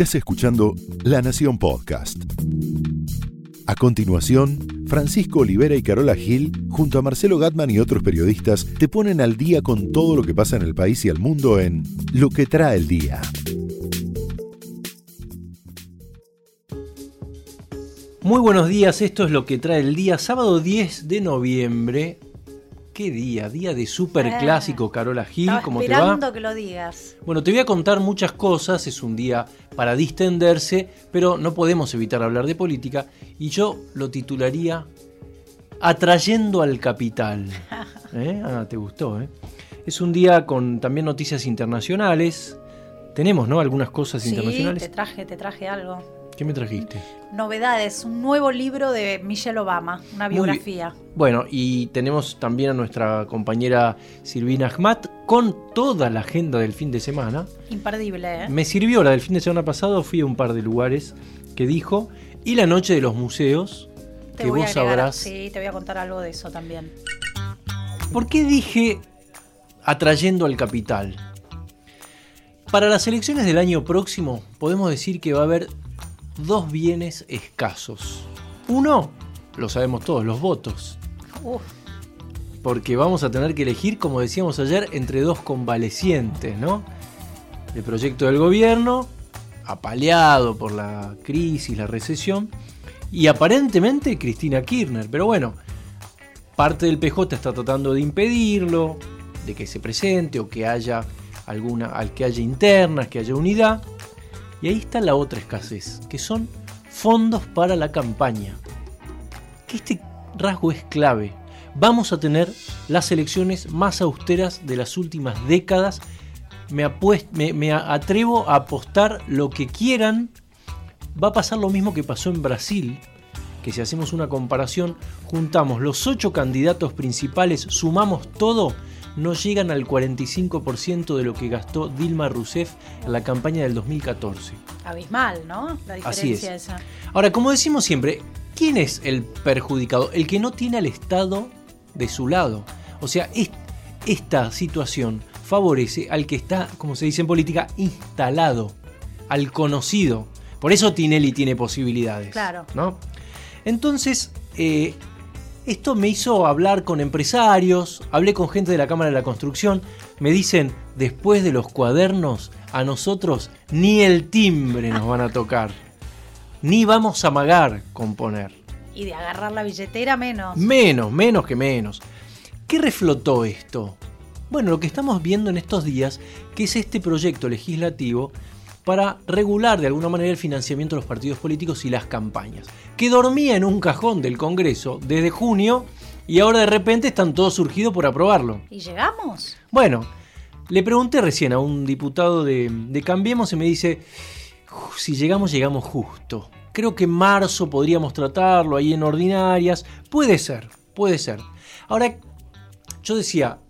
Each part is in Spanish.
Estás escuchando La Nación Podcast. A continuación, Francisco Olivera y Carola Gil, junto a Marcelo Gatman y otros periodistas, te ponen al día con todo lo que pasa en el país y el mundo en Lo que trae el día. Muy buenos días, esto es lo que trae el día, sábado 10 de noviembre. ¿Qué día? Día de super clásico, Carola Gil, Estaba ¿cómo te va? esperando que lo digas. Bueno, te voy a contar muchas cosas, es un día para distenderse, pero no podemos evitar hablar de política y yo lo titularía Atrayendo al Capital. ¿Eh? Ah, te gustó, ¿eh? Es un día con también noticias internacionales. Tenemos, ¿no? Algunas cosas Sí, internacionales. te traje, te traje algo. ¿Qué me trajiste? Novedades, un nuevo libro de Michelle Obama, una biografía. Bueno, y tenemos también a nuestra compañera Silvina Ahmad con toda la agenda del fin de semana. Imperdible, ¿eh? Me sirvió la del fin de semana pasado, fui a un par de lugares que dijo, y la noche de los museos, Te que voy a vos agregar, sabrás. Sí, te voy a contar algo de eso también. ¿Por qué dije atrayendo al capital? Para las elecciones del año próximo podemos decir que va a haber dos bienes escasos. Uno, lo sabemos todos, los votos. Uf, Porque vamos a tener que elegir, como decíamos ayer, entre dos convalecientes, ¿no? El proyecto del gobierno, apaleado por la crisis, la recesión, y aparentemente Cristina Kirchner. Pero bueno, parte del PJ está tratando de impedirlo, de que se presente o que haya alguna, al que haya internas, que haya unidad. Y ahí está la otra escasez, que son fondos para la campaña. Que este rasgo es clave. Vamos a tener las elecciones más austeras de las últimas décadas. Me, me- atrevo a apostar lo que quieran. Va a pasar lo mismo que pasó en Brasil, que si hacemos una comparación, juntamos los ocho candidatos principales, sumamos todo, no llegan al 45% de lo que gastó Dilma Rousseff en la campaña del 2014. abismal, ¿no? La Así diferencia es. esa. Ahora, como decimos siempre, ¿quién es el perjudicado? El que no tiene al Estado de su lado. O sea, es- esta situación favorece al que está, como se dice en política, instalado, al conocido. Por eso Tinelli tiene posibilidades. Claro. ¿no? Entonces, eh, esto me hizo hablar con empresarios, hablé con gente de la Cámara de la Construcción, me dicen, después de los cuadernos, a nosotros ni el timbre nos van a tocar, ni vamos a amagar componer. Y de agarrar la billetera menos. Menos, menos que menos. ¿Qué reflotó esto? Bueno, lo que estamos viendo en estos días, que es este proyecto legislativo para regular de alguna manera el financiamiento de los partidos políticos y las campañas, que dormía en un cajón del Congreso desde junio y ahora de repente están todos surgidos por aprobarlo. ¿Y llegamos? Bueno, le pregunté recién a un diputado de, de Cambiemos y me dice, "Uf, si llegamos, llegamos justo. Creo que en marzo podríamos tratarlo ahí en ordinarias. Puede ser, puede ser. Ahora, yo decía,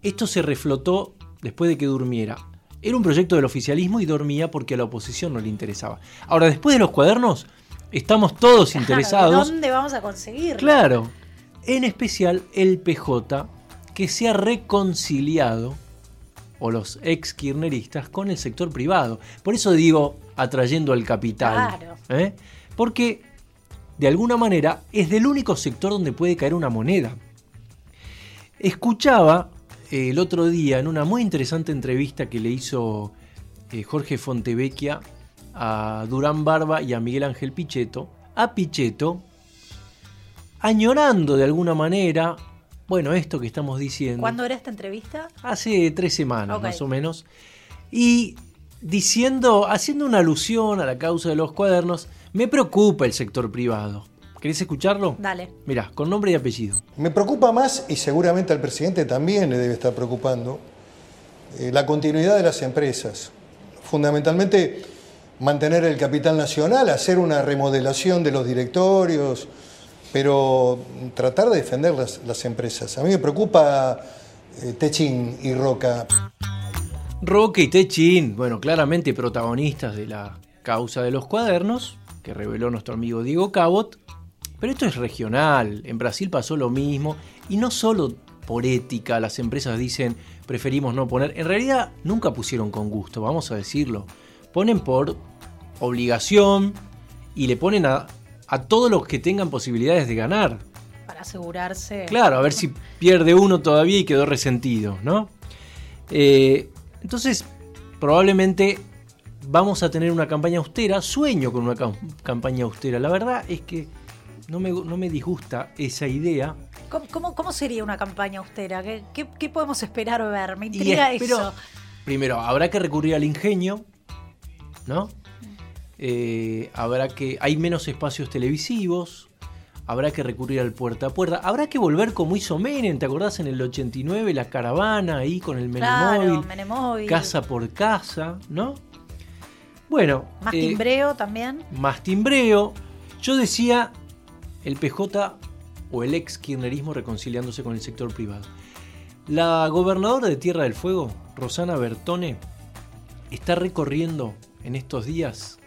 esto se reflotó después de que durmiera. Era un proyecto del oficialismo y dormía porque a la oposición no le interesaba. Ahora, después de los cuadernos, estamos todos Claro, interesados. ¿Dónde vamos a conseguirlo? Claro, en especial el PJ que se ha reconciliado, o los ex kirchneristas, con el sector privado. Por eso digo, atrayendo al capital. Claro. ¿eh? Porque, de alguna manera, es del único sector donde puede caer una moneda. Escuchaba el otro día en una muy interesante entrevista que le hizo eh, Jorge Fontevecchia a Durán Barba y a Miguel Ángel Pichetto, a Pichetto, añorando de alguna manera, bueno, esto que estamos diciendo, ¿Cuándo era esta entrevista? hace tres semanas más o menos, y diciendo, haciendo una alusión a la causa de los cuadernos, me preocupa el sector privado. ¿Querés escucharlo? Dale. Mirá, con nombre y apellido. Me preocupa más, y seguramente al presidente también le debe estar preocupando, eh, la continuidad de las empresas. Fundamentalmente, mantener el capital nacional, hacer una remodelación de los directorios, pero tratar de defender las, las empresas. A mí me preocupa eh, Techín y Roca. Roque y Techín, bueno, claramente protagonistas de la causa de los cuadernos, que reveló nuestro amigo Diego Cabot, pero esto es regional, en Brasil pasó lo mismo, y no solo por ética las empresas dicen preferimos no poner, en realidad nunca pusieron con gusto, vamos a decirlo, ponen por obligación y le ponen a, a todos los que tengan posibilidades de ganar. Para asegurarse. Claro, a ver si pierde uno todavía y quedó resentido, ¿no? Eh, entonces, probablemente vamos a tener una campaña austera. Sueño con una cam- campaña austera. La verdad es que no me, no me disgusta esa idea. ¿Cómo, cómo, cómo sería una campaña austera? ¿Qué, qué, qué podemos esperar ver? Me Y intriga espero- eso. Primero, habrá que recurrir al ingenio, ¿no? Eh, habrá que. Hay menos espacios televisivos. Habrá que recurrir al puerta a puerta. Habrá que volver como hizo Menem, ¿te acordás? En el 89, la caravana ahí con el Claro, Menemóvil. Menemóvil. casa por casa, ¿no? Bueno. Más eh, timbreo también. más timbreo. Yo decía el PJ o el ex kirchnerismo reconciliándose con el sector privado. La gobernadora de Tierra del Fuego, Rosana Bertone, está recorriendo en estos días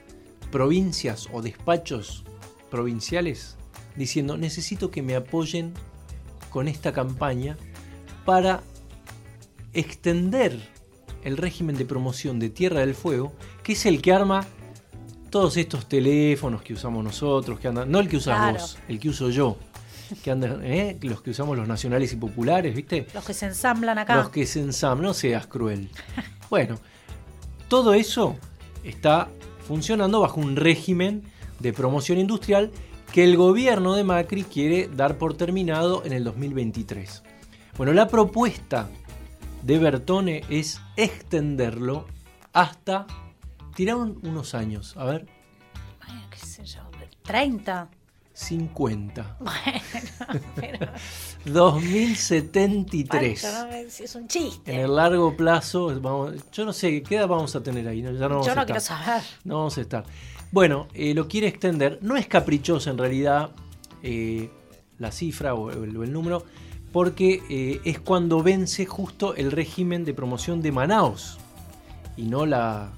provincias o despachos provinciales diciendo necesito que me apoyen con esta campaña para extender el régimen de promoción de Tierra del Fuego, que es el que arma todos estos teléfonos que usamos nosotros, que andan, no el que usas Claro. vos, el que uso yo, que andan, ¿eh? los que usamos los nacionales y populares, ¿viste? Los que se ensamblan acá. Los que se ensamblan, no seas cruel. Bueno, todo eso está funcionando bajo un régimen de promoción industrial que el gobierno de Macri quiere dar por terminado en el 2023. Bueno, la propuesta de Bertone es extenderlo hasta tirar un- unos años, a ver, Bueno, qué sé yo, 30. 50, Bueno, pero. 2073. Pancho, no me- si es un chiste. En el largo plazo, vamos, yo no sé qué edad vamos a tener ahí, ¿no? ya no vamos Yo a no estar. quiero saber. No vamos a estar. Bueno, eh, lo quiere extender. No es caprichoso en realidad eh, la cifra o el, o el número, porque eh, es cuando vence justo el régimen de promoción de Manaos y no la,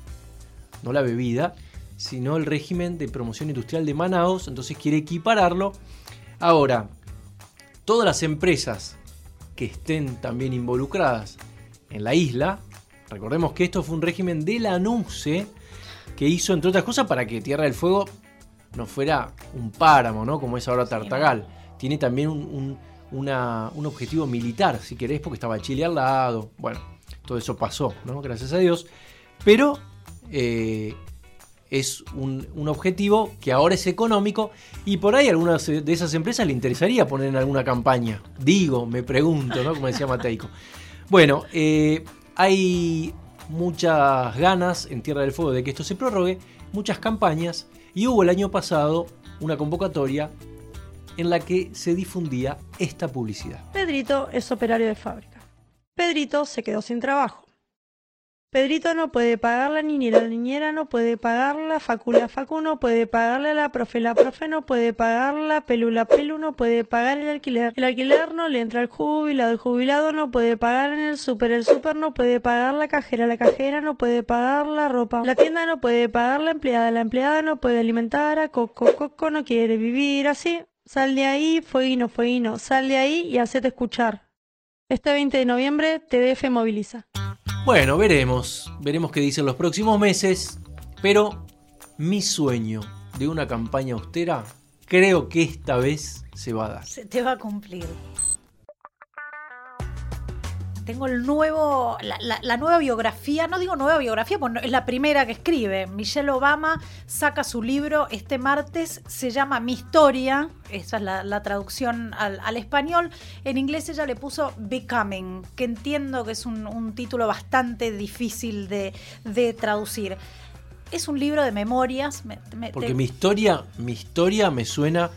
no la bebida, sino el régimen de promoción industrial de Manaos. Entonces quiere equipararlo. Ahora, todas las empresas que estén también involucradas en la isla, recordemos que esto fue un régimen de la NUCE que hizo, entre otras cosas, para que Tierra del Fuego no fuera un páramo, ¿no? Como es ahora Tartagal. Tiene también un, un- una- un objetivo militar, si querés, porque estaba Chile al lado. Bueno, todo eso pasó, ¿no? Gracias a Dios. Pero eh, es un, objetivo que ahora es económico y por ahí a algunas de esas empresas le interesaría poner en alguna campaña. Digo, me pregunto, ¿no? Como decía Mateico. Bueno, eh, hay muchas ganas en Tierra del Fuego de que esto se prorrogue, muchas campañas y hubo el año pasado una convocatoria en la que se difundía esta publicidad. Pedrito es operario de fábrica. Pedrito se quedó sin trabajo. Pedrito no puede pagar la niñera, la niñera no puede pagar la facu, la facu no puede pagarle a la profe, la profe no puede pagar la pelu, la pelu no puede pagar el alquiler, el alquiler no le entra al jubilado, el jubilado no puede pagar en el súper, el súper no puede pagar la cajera, la cajera no puede pagar la ropa, la tienda no puede pagar la empleada, la empleada no puede alimentar a Coco, Coco no quiere vivir así, sal de ahí, fueguino, fueguino, sal de ahí y hacete escuchar. Este 20 de noviembre TDF moviliza. Bueno, veremos, veremos qué dicen los próximos meses, pero mi sueño de una campaña austera creo que esta vez se va a dar. Se te va a cumplir. Tengo el nuevo, la, la- la nueva biografía, no digo nueva biografía, porque es la primera que escribe. Michelle Obama saca su libro este martes, se llama Mi Historia, esa es la, la traducción al, al español. En inglés ella le puso Becoming, que entiendo que es un, un título bastante difícil de, de traducir. Es un libro de memorias. me- me- Porque te- mi historia, mi historia me suena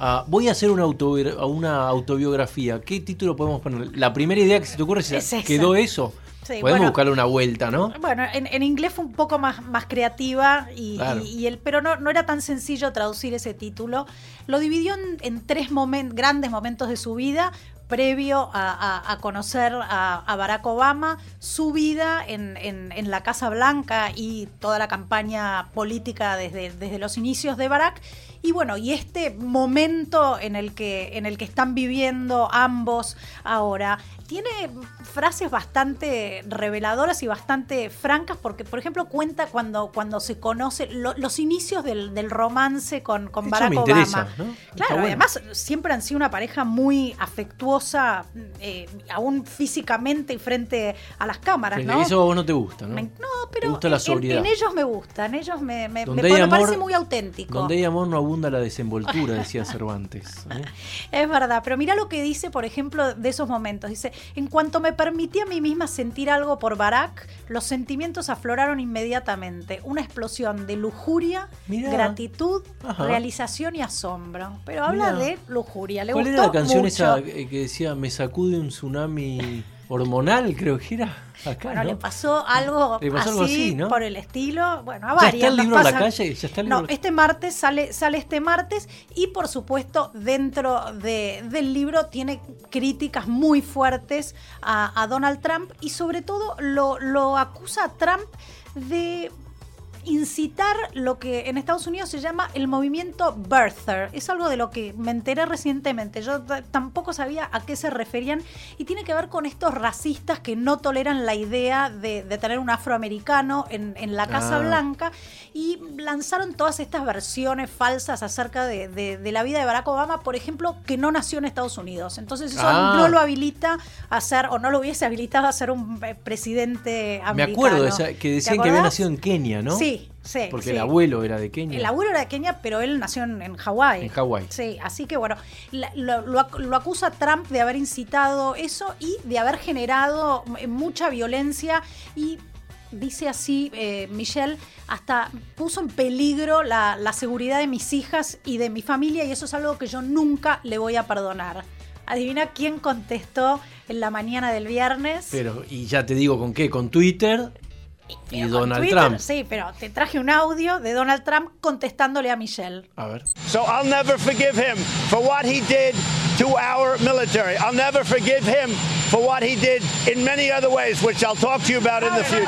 a. Voy a hacer una, autobi- una autobiografía. ¿Qué título podemos poner? La primera idea que se te ocurre es, Es. ¿quedó eso? Sí, Podemos bueno. buscarle una vuelta, ¿no? Bueno, en, en inglés fue un poco más, más creativa, y, Claro. y- y el, pero no, no era tan sencillo traducir ese título. Lo dividió en, en tres grandes momentos de su vida, previo a, a- a conocer a, a Barack Obama, su vida en, en- en la Casa Blanca y toda la campaña política desde, desde los inicios de Barack, Y bueno, y este momento en el que, en el que están viviendo ambos ahora, tiene frases bastante reveladoras y bastante francas, porque, por ejemplo, cuenta cuando, cuando se conoce los inicios del, romance con, con Barack Obama. Claro, además siempre han sido una pareja muy afectuosa, eh, aún físicamente y frente a las cámaras, ¿no? Eso a vos no te gusta, ¿no? no, pero gusta la en, en, ellos me gustan, ellos me, me, parece muy auténtico. Donde hay amor no abunda la desenvoltura, decía Cervantes. ¿eh? Es verdad, pero mira lo que dice, por ejemplo, de esos momentos. Dice, en cuanto me permití a mí misma sentir algo por Barack, los sentimientos afloraron inmediatamente. Una explosión de lujuria, gratitud, realización y asombro. Pero habla de lujuria. ¿Le ¿Cuál era la canción esa que decía me sacude un tsunami hormonal? Creo que era. bueno, le pasó algo así, por el estilo. Bueno, a varias. ¿Ya está el libro en la calle? No, este martes sale, sale este martes y por supuesto dentro de, del libro tiene críticas muy fuertes a, a Donald Trump y sobre todo lo, lo acusa a Trump de incitar lo que en Estados Unidos se llama el movimiento birther. Es algo de lo que me enteré recientemente. Yo tampoco sabía a qué se referían y tiene que ver con estos racistas que no toleran la idea de, tener un afroamericano en, la Casa ah. Blanca y lanzaron todas estas versiones falsas acerca de, la vida de Barack Obama, por ejemplo, que no nació en Estados Unidos. Entonces eso ah. no lo habilita a ser, o no lo hubiese habilitado a ser un eh, presidente americano. Me acuerdo que decían que había nacido en Kenia, ¿no? Sí, Sí, Porque el abuelo era de Kenia. El abuelo era de Kenia, pero él nació en, en Hawái. En Hawái. Sí, así que bueno, lo, acusa Trump de haber incitado eso y de haber generado mucha violencia y dice así eh, Michelle, hasta puso en peligro la, la, seguridad de mis hijas y de mi familia y eso es algo que yo nunca le voy a perdonar. Adivina quién contestó en la mañana del viernes. Pero, y ya te digo con qué, con Twitter y Donald Trump. Sí, pero te traje un audio de Donald Trump contestándole a Michelle. A ver. So I'll never forgive him for what he did to our military. I'll never forgive him for what he did in many other ways, which I'll talk to you about in the future.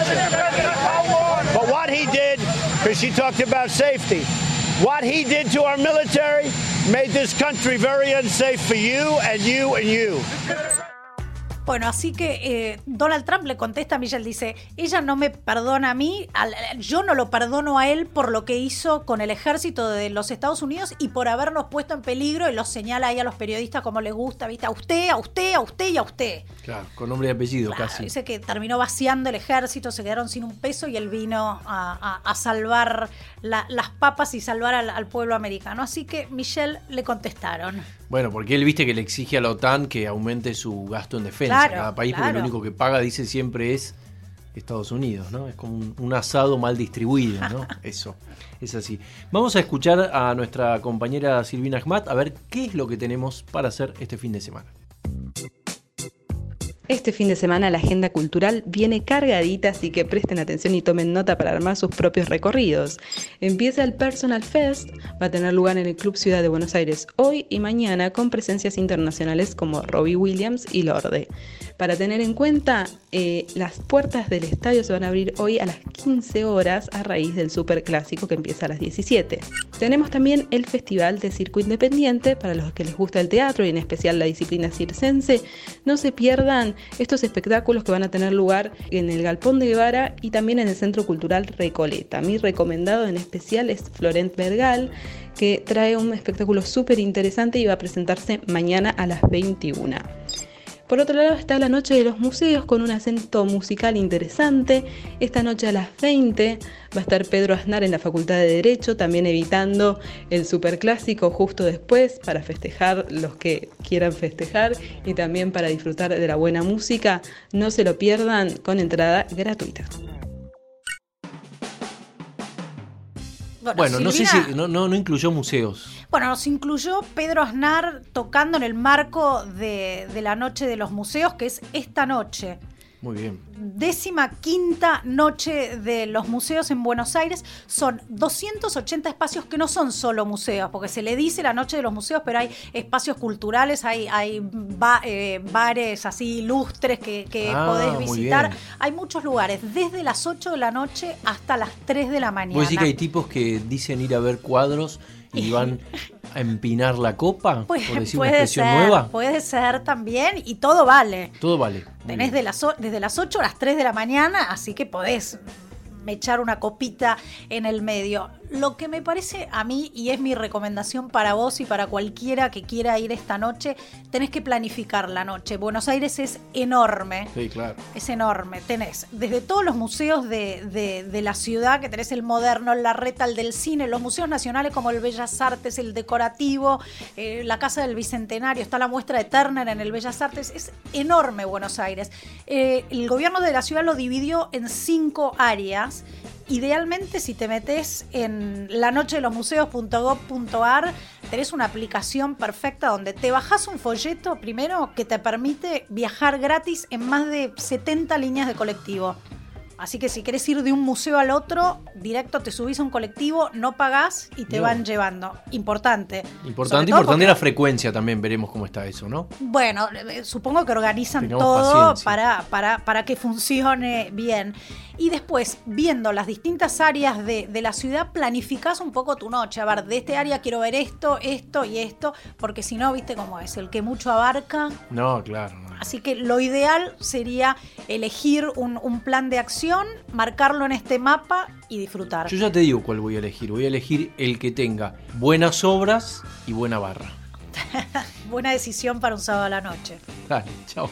But what he did, because she talked about safety, what he did to our military made this country very unsafe for you and you and you. Bueno, así que eh, Donald Trump le contesta a Michelle, dice, ella no me perdona a mí, yo no lo perdono a él por lo que hizo con el ejército de los Estados Unidos y por habernos puesto en peligro y lo señala ahí a los periodistas como les gusta, ¿viste? A usted, a usted, a usted y a usted. Claro, con nombre y apellido casi. Dice que terminó vaciando el ejército, se quedaron sin un peso y él vino a, salvar las papas y salvar al pueblo americano. Así que Michelle le contestaron. Bueno, porque él viste que le exige a la OTAN que aumente su gasto en defensa. Cada país, porque lo único que paga, dice siempre, es Estados Unidos, ¿no? Es como un, asado mal distribuido, ¿no? Eso, es así. Vamos a escuchar a nuestra compañera Silvina Ahmad a ver qué es lo que tenemos para hacer este fin de semana. Este fin de semana la agenda cultural viene cargadita, así que presten atención y tomen nota para armar sus propios recorridos. Empieza el Personal Fest, va a tener lugar en el Club Ciudad de Buenos Aires hoy y mañana con presencias internacionales como Robbie Williams y Lorde. Para tener en cuenta, eh, las puertas del estadio se van a abrir hoy a las 15 horas a raíz del Super Clásico que empieza a las 17. Tenemos también el Festival de Circo Independiente para los que les gusta el teatro y en especial la disciplina circense. No se pierdan estos espectáculos que van a tener lugar en el Galpón de Guevara y también en el Centro Cultural Recoleta. Mi recomendado en especial es Florent Vergal que trae un espectáculo súper interesante y va a presentarse mañana a las 21. Por otro lado está la Noche de los Museos con un acento musical interesante. Esta noche a las 20 va a estar Pedro Aznar en la Facultad de Derecho, también evitando el superclásico justo después para festejar los que quieran festejar y también para disfrutar de la buena música. No se lo pierdan con entrada gratuita. Bueno, no sé si no, no incluyó museos. Bueno, nos incluyó Pedro Aznar tocando en el marco de, de la Noche de los Museos, que es esta noche. Muy bien. Décima quinta noche de los museos en Buenos Aires. Son 280 espacios que no son solo museos, porque se le dice la noche de los museos, pero hay espacios culturales, hay, hay eh, bares así ilustres que, que ah, podés visitar. Hay muchos lugares, desde las 8 de la noche hasta las 3 de la mañana. Puedes decir que hay tipos que dicen ir a ver cuadros y van a empinar la copa, Pues, por decir una puede expresión ser, nueva. puede ser también, y todo vale. Todo vale. Tenés de las, desde las 8 a las 3 de la mañana, así que podés echar una copita en el medio. Lo que me parece a mí, y es mi recomendación para vos y para cualquiera que quiera ir esta noche, tenés que planificar la noche. Buenos Aires es enorme. Sí, claro. Es enorme. Tenés desde todos los museos de, de- de la ciudad, que tenés el moderno, el Larreta, el del cine, los museos nacionales como el Bellas Artes, el decorativo, eh, la Casa del Bicentenario, está la muestra de Turner en el Bellas Artes. Es enorme Buenos Aires. Eh, el gobierno de la ciudad lo dividió en cinco áreas. Idealmente, si te metes en la noche de los museos.gov.ar, tenés una aplicación perfecta donde te bajás un folleto primero que te permite viajar gratis en más de 70 líneas de colectivo. Así que si querés ir de un museo al otro, directo te subís a un colectivo, no pagás y te No. van llevando. Importante. Importante, importante porque- la frecuencia también, veremos cómo está eso, ¿no? bueno, eh, supongo que organizan Tengamos todo paciencia. para, para, para que funcione bien. Y después, viendo las distintas áreas de, de la ciudad, planificás un poco tu noche. A ver, de este área quiero ver esto, esto y esto, porque si no, viste cómo es, el que mucho abarca. No, claro. no. Así que lo ideal sería elegir un, un plan de acción, marcarlo en este mapa y disfrutar. Yo ya te digo cuál voy a elegir. Voy a elegir el que tenga buenas obras y buena barra. Buena decisión para un sábado a la noche. Dale, chao.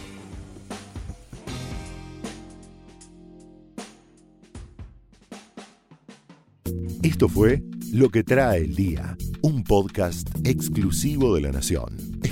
Esto fue Lo que trae el día, un podcast exclusivo de La Nación.